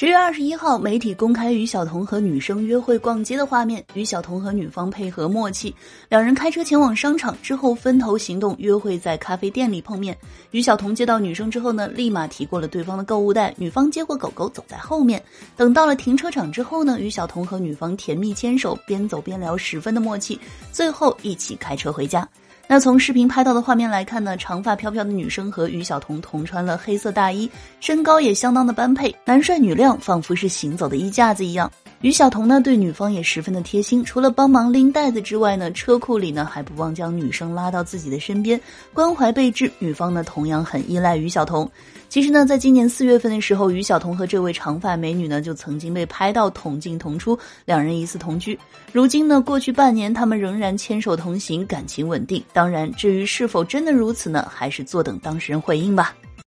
十月二十一号，媒体公开于晓彤和女生约会逛街的画面。于晓彤和女方配合默契，两人开车前往商场之后分头行动，约会在咖啡店里碰面。于晓彤接到女生之后呢，立马提过了对方的购物袋，女方接过狗狗走在后面。等到了停车场之后呢，于晓彤和女方甜蜜牵手，边走边聊，十分的默契。最后一起开车回家。那从视频拍到的画面来看呢，长发飘飘的女生和于晓彤同穿了黑色大衣，身高也相当的般配，男帅女靓，仿佛是行走的衣架子一样。于晓彤呢，对女方也十分的贴心，除了帮忙拎袋子之外呢，车库里呢还不忘将女生拉到自己的身边，关怀备至。女方呢，同样很依赖于晓彤。其实呢，在今年四月份的时候，于晓彤和这位长发美女呢，就曾经被拍到同进同出，两人疑似同居。如今呢，过去半年，他们仍然牵手同行，感情稳定。当然，至于是否真的如此呢，还是坐等当事人回应吧。